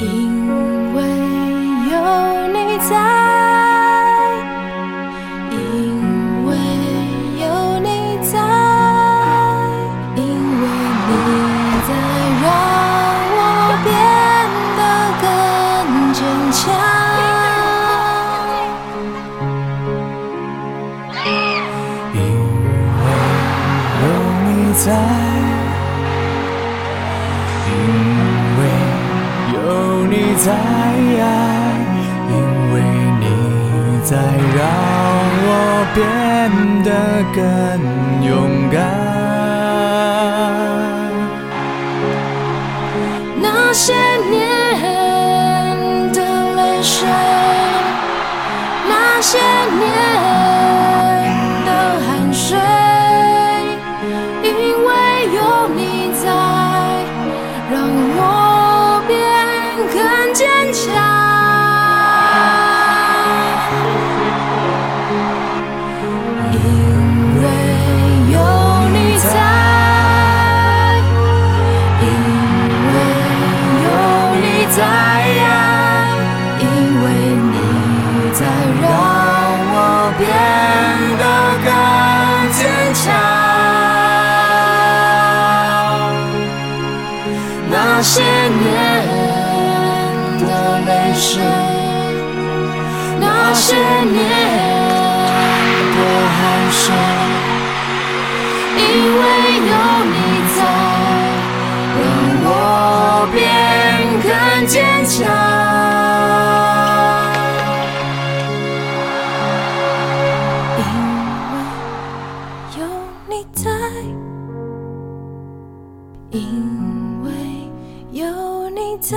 因为在，因为有你在，因为你在，让我变得更勇敢。那些年的泪水，那些年坚强。因为有你在。因为有你在呀，因为你在，让我变得更坚强。那些那些年的汗水，因为有你在。让我变更坚强。因为有你在因为有你在，